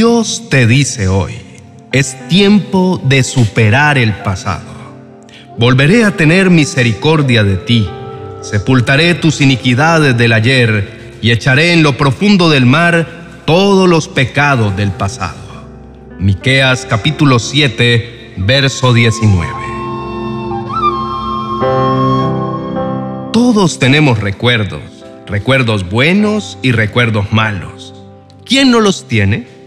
Dios te dice hoy, es tiempo de superar el pasado. Volveré a tener misericordia de ti, sepultaré tus iniquidades del ayer y echaré en lo profundo del mar todos los pecados del pasado. Miqueas capítulo 7, verso 19. Todos tenemos recuerdos, recuerdos buenos y recuerdos malos. ¿Quién no los tiene?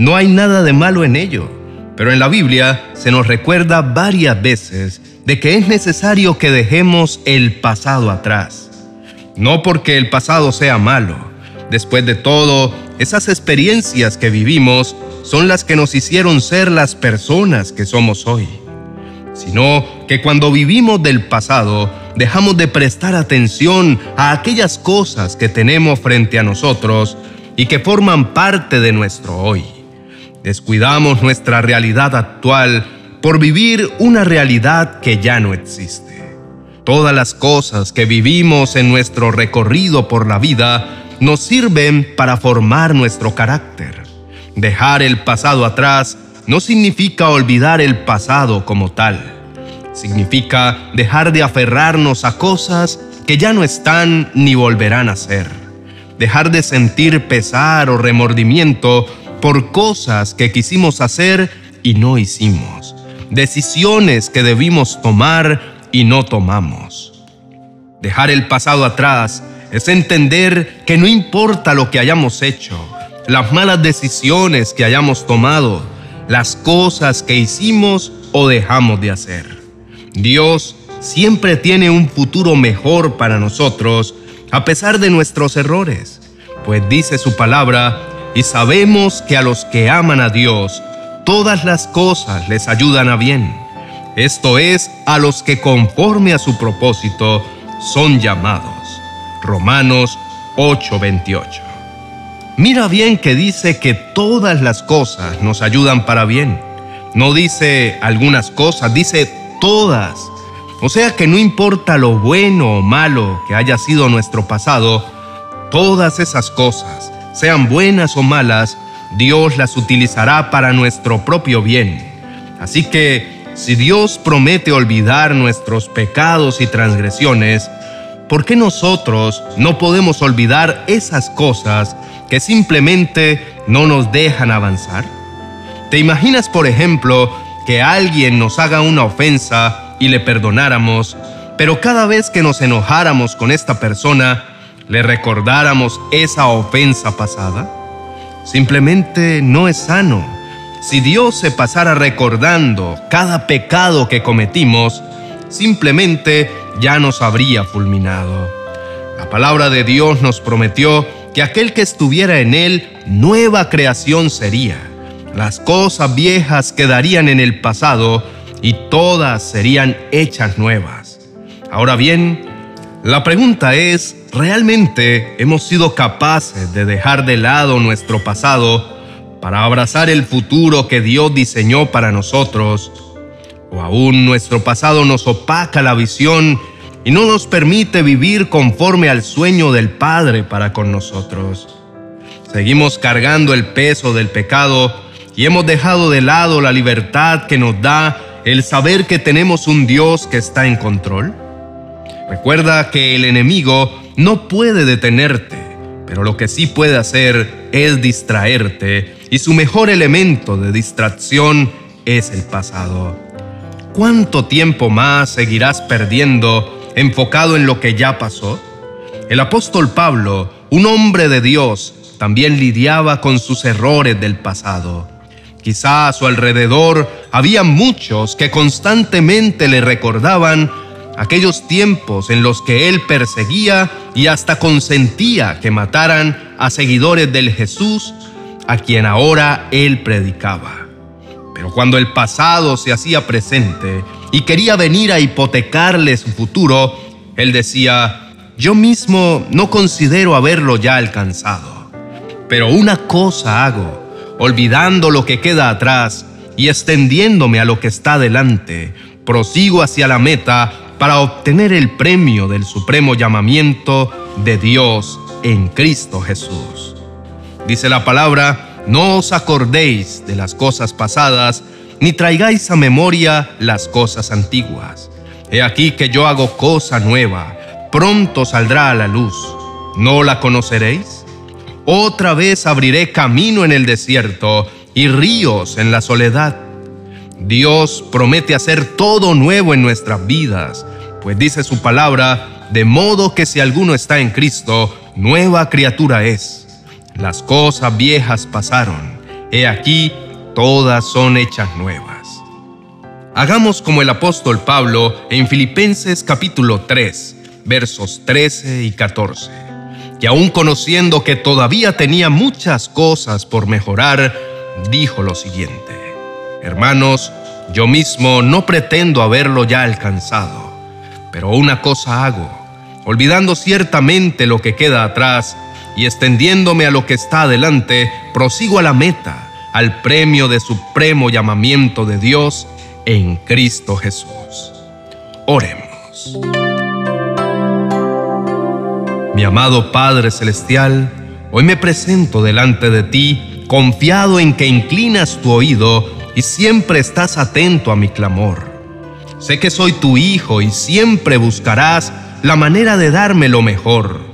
No hay nada de malo en ello, pero en la Biblia se nos recuerda varias veces de que es necesario que dejemos el pasado atrás. No porque el pasado sea malo. Después de todo, esas experiencias que vivimos son las que nos hicieron ser las personas que somos hoy. Sino que cuando vivimos del pasado, dejamos de prestar atención a aquellas cosas que tenemos frente a nosotros y que forman parte de nuestro hoy. Descuidamos nuestra realidad actual por vivir una realidad que ya no existe. Todas las cosas que vivimos en nuestro recorrido por la vida nos sirven para formar nuestro carácter. Dejar el pasado atrás no significa olvidar el pasado como tal. Significa dejar de aferrarnos a cosas que ya no están ni volverán a ser. Dejar de sentir pesar o remordimiento por cosas que quisimos hacer y no hicimos, decisiones que debimos tomar y no tomamos. Dejar el pasado atrás es entender que no importa lo que hayamos hecho, las malas decisiones que hayamos tomado, las cosas que hicimos o dejamos de hacer. Dios siempre tiene un futuro mejor para nosotros a pesar de nuestros errores, pues dice su palabra y sabemos que a los que aman a Dios, todas las cosas les ayudan a bien. Esto es, a los que conforme a su propósito son llamados. Romanos 8:28. Mira bien que dice que todas las cosas nos ayudan para bien. No dice algunas cosas, dice todas. O sea que no importa lo bueno o malo que haya sido nuestro pasado, todas esas cosas sean buenas o malas, Dios las utilizará para nuestro propio bien. Así que, si Dios promete olvidar nuestros pecados y transgresiones, ¿por qué nosotros no podemos olvidar esas cosas que simplemente no nos dejan avanzar? ¿Te imaginas, por ejemplo, que alguien nos haga una ofensa y le perdonáramos, pero cada vez que nos enojáramos con esta persona, le recordáramos esa ofensa pasada? Simplemente no es sano. Si Dios se pasara recordando cada pecado que cometimos, simplemente ya nos habría fulminado. La palabra de Dios nos prometió que aquel que estuviera en él, nueva creación sería. Las cosas viejas quedarían en el pasado y todas serían hechas nuevas. Ahora bien, la pregunta es, ¿realmente hemos sido capaces de dejar de lado nuestro pasado para abrazar el futuro que Dios diseñó para nosotros? ¿O aún nuestro pasado nos opaca la visión y no nos permite vivir conforme al sueño del Padre para con nosotros? Seguimos cargando el peso del pecado y hemos dejado de lado la libertad que nos da el saber que tenemos un Dios que está en control. Recuerda que el enemigo no puede detenerte, pero lo que sí puede hacer es distraerte y su mejor elemento de distracción es el pasado. ¿Cuánto tiempo más seguirás perdiendo enfocado en lo que ya pasó? El apóstol Pablo, un hombre de Dios, también lidiaba con sus errores del pasado. Quizá a su alrededor había muchos que constantemente le recordaban aquellos tiempos en los que él perseguía y hasta consentía que mataran a seguidores del Jesús a quien ahora él predicaba. Pero cuando el pasado se hacía presente y quería venir a hipotecarle su futuro, él decía, yo mismo no considero haberlo ya alcanzado. Pero una cosa hago, olvidando lo que queda atrás y extendiéndome a lo que está delante, prosigo hacia la meta para obtener el premio del supremo llamamiento de Dios en Cristo Jesús. Dice la palabra no os acordéis de las cosas pasadas, ni traigáis a memoria las cosas antiguas. He aquí que yo hago cosa nueva, pronto saldrá a la luz. ¿No la conoceréis? Otra vez abriré camino en el desierto y ríos en la soledad. Dios promete hacer todo nuevo en nuestras vidas, pues dice su palabra, de modo que si alguno está en Cristo, nueva criatura es. Las cosas viejas pasaron, he aquí, todas son hechas nuevas. Hagamos como el apóstol Pablo en Filipenses capítulo 3, versos 13 y 14, que aun conociendo que todavía tenía muchas cosas por mejorar, dijo lo siguiente, Hermanos, yo mismo no pretendo haberlo ya alcanzado, pero una cosa hago, olvidando ciertamente lo que queda atrás, y extendiéndome a lo que está adelante, prosigo a la meta, al premio de supremo llamamiento de Dios en Cristo Jesús. Oremos. Mi amado Padre Celestial, hoy me presento delante de ti, confiado en que inclinas tu oído y siempre estás atento a mi clamor. Sé que soy tu hijo y siempre buscarás la manera de darme lo mejor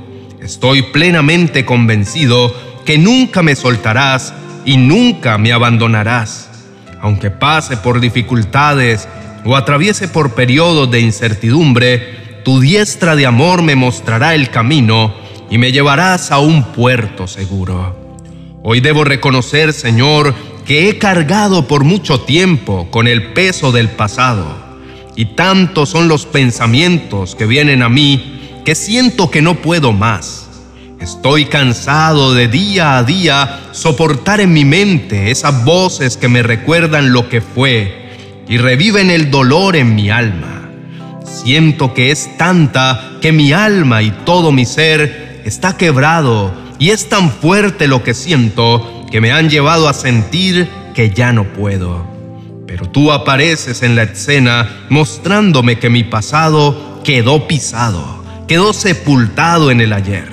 Estoy plenamente convencido que nunca me soltarás y nunca me abandonarás. Aunque pase por dificultades o atraviese por periodos de incertidumbre, tu diestra de amor me mostrará el camino y me llevarás a un puerto seguro. Hoy debo reconocer, Señor, que he cargado por mucho tiempo con el peso del pasado, y tantos son los pensamientos que vienen a mí que siento que no puedo más. Estoy cansado de día a día soportar en mi mente esas voces que me recuerdan lo que fue y reviven el dolor en mi alma. Siento que es tanta que mi alma y todo mi ser está quebrado y es tan fuerte lo que siento que me han llevado a sentir que ya no puedo. Pero tú apareces en la escena mostrándome que mi pasado quedó pisado quedó sepultado en el ayer.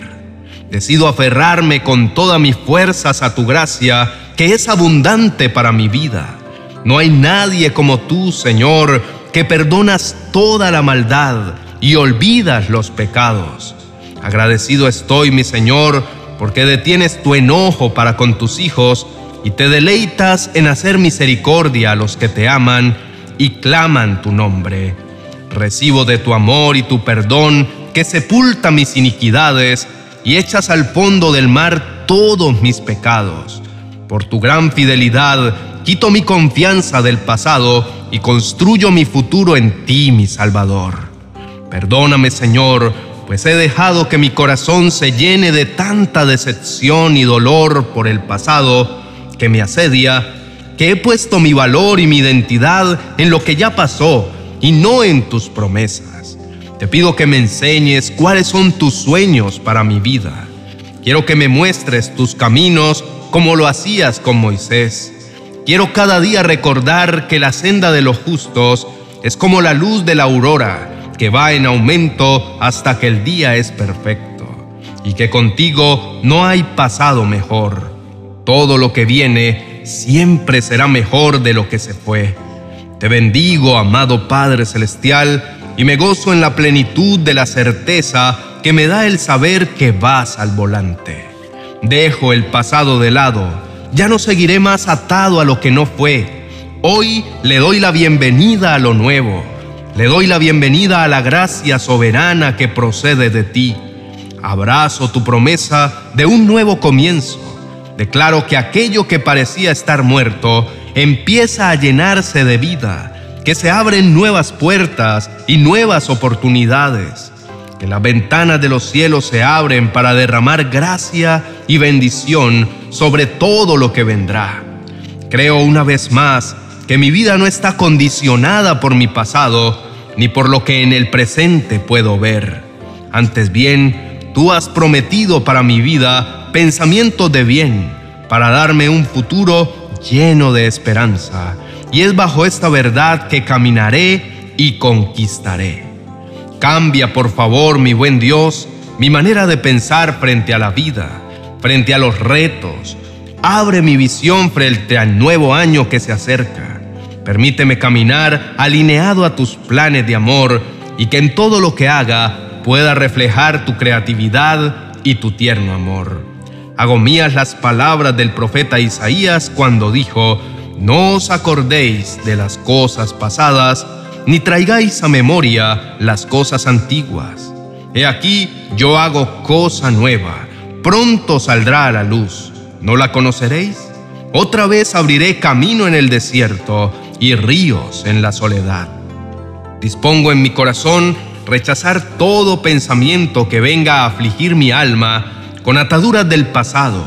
Decido aferrarme con todas mis fuerzas a tu gracia, que es abundante para mi vida. No hay nadie como tú, Señor, que perdonas toda la maldad y olvidas los pecados. Agradecido estoy, mi Señor, porque detienes tu enojo para con tus hijos y te deleitas en hacer misericordia a los que te aman y claman tu nombre. Recibo de tu amor y tu perdón que sepulta mis iniquidades y echas al fondo del mar todos mis pecados. Por tu gran fidelidad, quito mi confianza del pasado y construyo mi futuro en ti, mi Salvador. Perdóname, Señor, pues he dejado que mi corazón se llene de tanta decepción y dolor por el pasado que me asedia, que he puesto mi valor y mi identidad en lo que ya pasó y no en tus promesas. Te pido que me enseñes cuáles son tus sueños para mi vida. Quiero que me muestres tus caminos como lo hacías con Moisés. Quiero cada día recordar que la senda de los justos es como la luz de la aurora, que va en aumento hasta que el día es perfecto, y que contigo no hay pasado mejor. Todo lo que viene siempre será mejor de lo que se fue. Te bendigo, amado Padre Celestial, y me gozo en la plenitud de la certeza que me da el saber que vas al volante. Dejo el pasado de lado, ya no seguiré más atado a lo que no fue. Hoy le doy la bienvenida a lo nuevo, le doy la bienvenida a la gracia soberana que procede de ti. Abrazo tu promesa de un nuevo comienzo. Declaro que aquello que parecía estar muerto empieza a llenarse de vida que se abren nuevas puertas y nuevas oportunidades, que las ventanas de los cielos se abren para derramar gracia y bendición sobre todo lo que vendrá. Creo una vez más que mi vida no está condicionada por mi pasado ni por lo que en el presente puedo ver. Antes bien, tú has prometido para mi vida pensamientos de bien, para darme un futuro lleno de esperanza y es bajo esta verdad que caminaré y conquistaré. Cambia, por favor, mi buen Dios, mi manera de pensar frente a la vida, frente a los retos. abre mi visión frente al nuevo año que se acerca. Permíteme caminar alineado a tus planes de amor y que en todo lo que haga pueda reflejar tu creatividad y tu tierno amor. Hago mías las palabras del profeta Isaías cuando dijo, No os acordéis de las cosas pasadas, ni traigáis a memoria las cosas antiguas. He aquí, yo hago cosa nueva, pronto saldrá a la luz. ¿No la conoceréis? Otra vez abriré camino en el desierto y ríos en la soledad. Dispongo en mi corazón rechazar todo pensamiento que venga a afligir mi alma con ataduras del pasado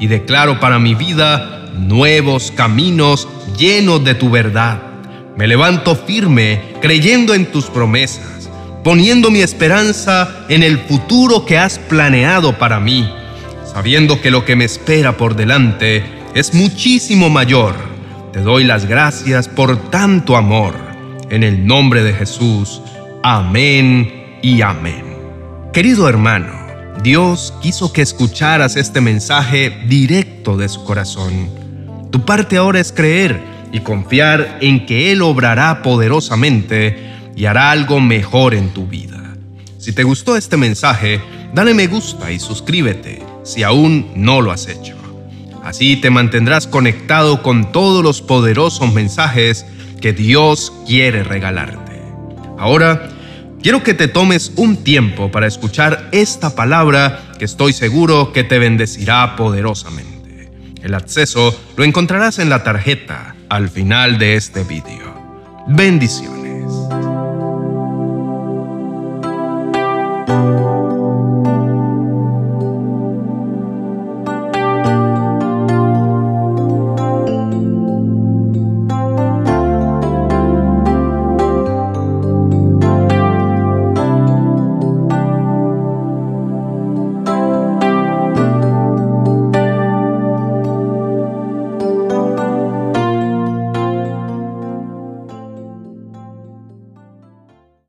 y declaro para mi vida nuevos caminos llenos de tu verdad. Me levanto firme creyendo en tus promesas, poniendo mi esperanza en el futuro que has planeado para mí, sabiendo que lo que me espera por delante es muchísimo mayor. Te doy las gracias por tanto amor. En el nombre de Jesús. Amén y amén. Querido hermano, Dios quiso que escucharas este mensaje directo de su corazón. Tu parte ahora es creer y confiar en que Él obrará poderosamente y hará algo mejor en tu vida. Si te gustó este mensaje, dale me gusta y suscríbete si aún no lo has hecho. Así te mantendrás conectado con todos los poderosos mensajes que Dios quiere regalarte. Ahora, Quiero que te tomes un tiempo para escuchar esta palabra que estoy seguro que te bendecirá poderosamente. El acceso lo encontrarás en la tarjeta al final de este vídeo. Bendiciones.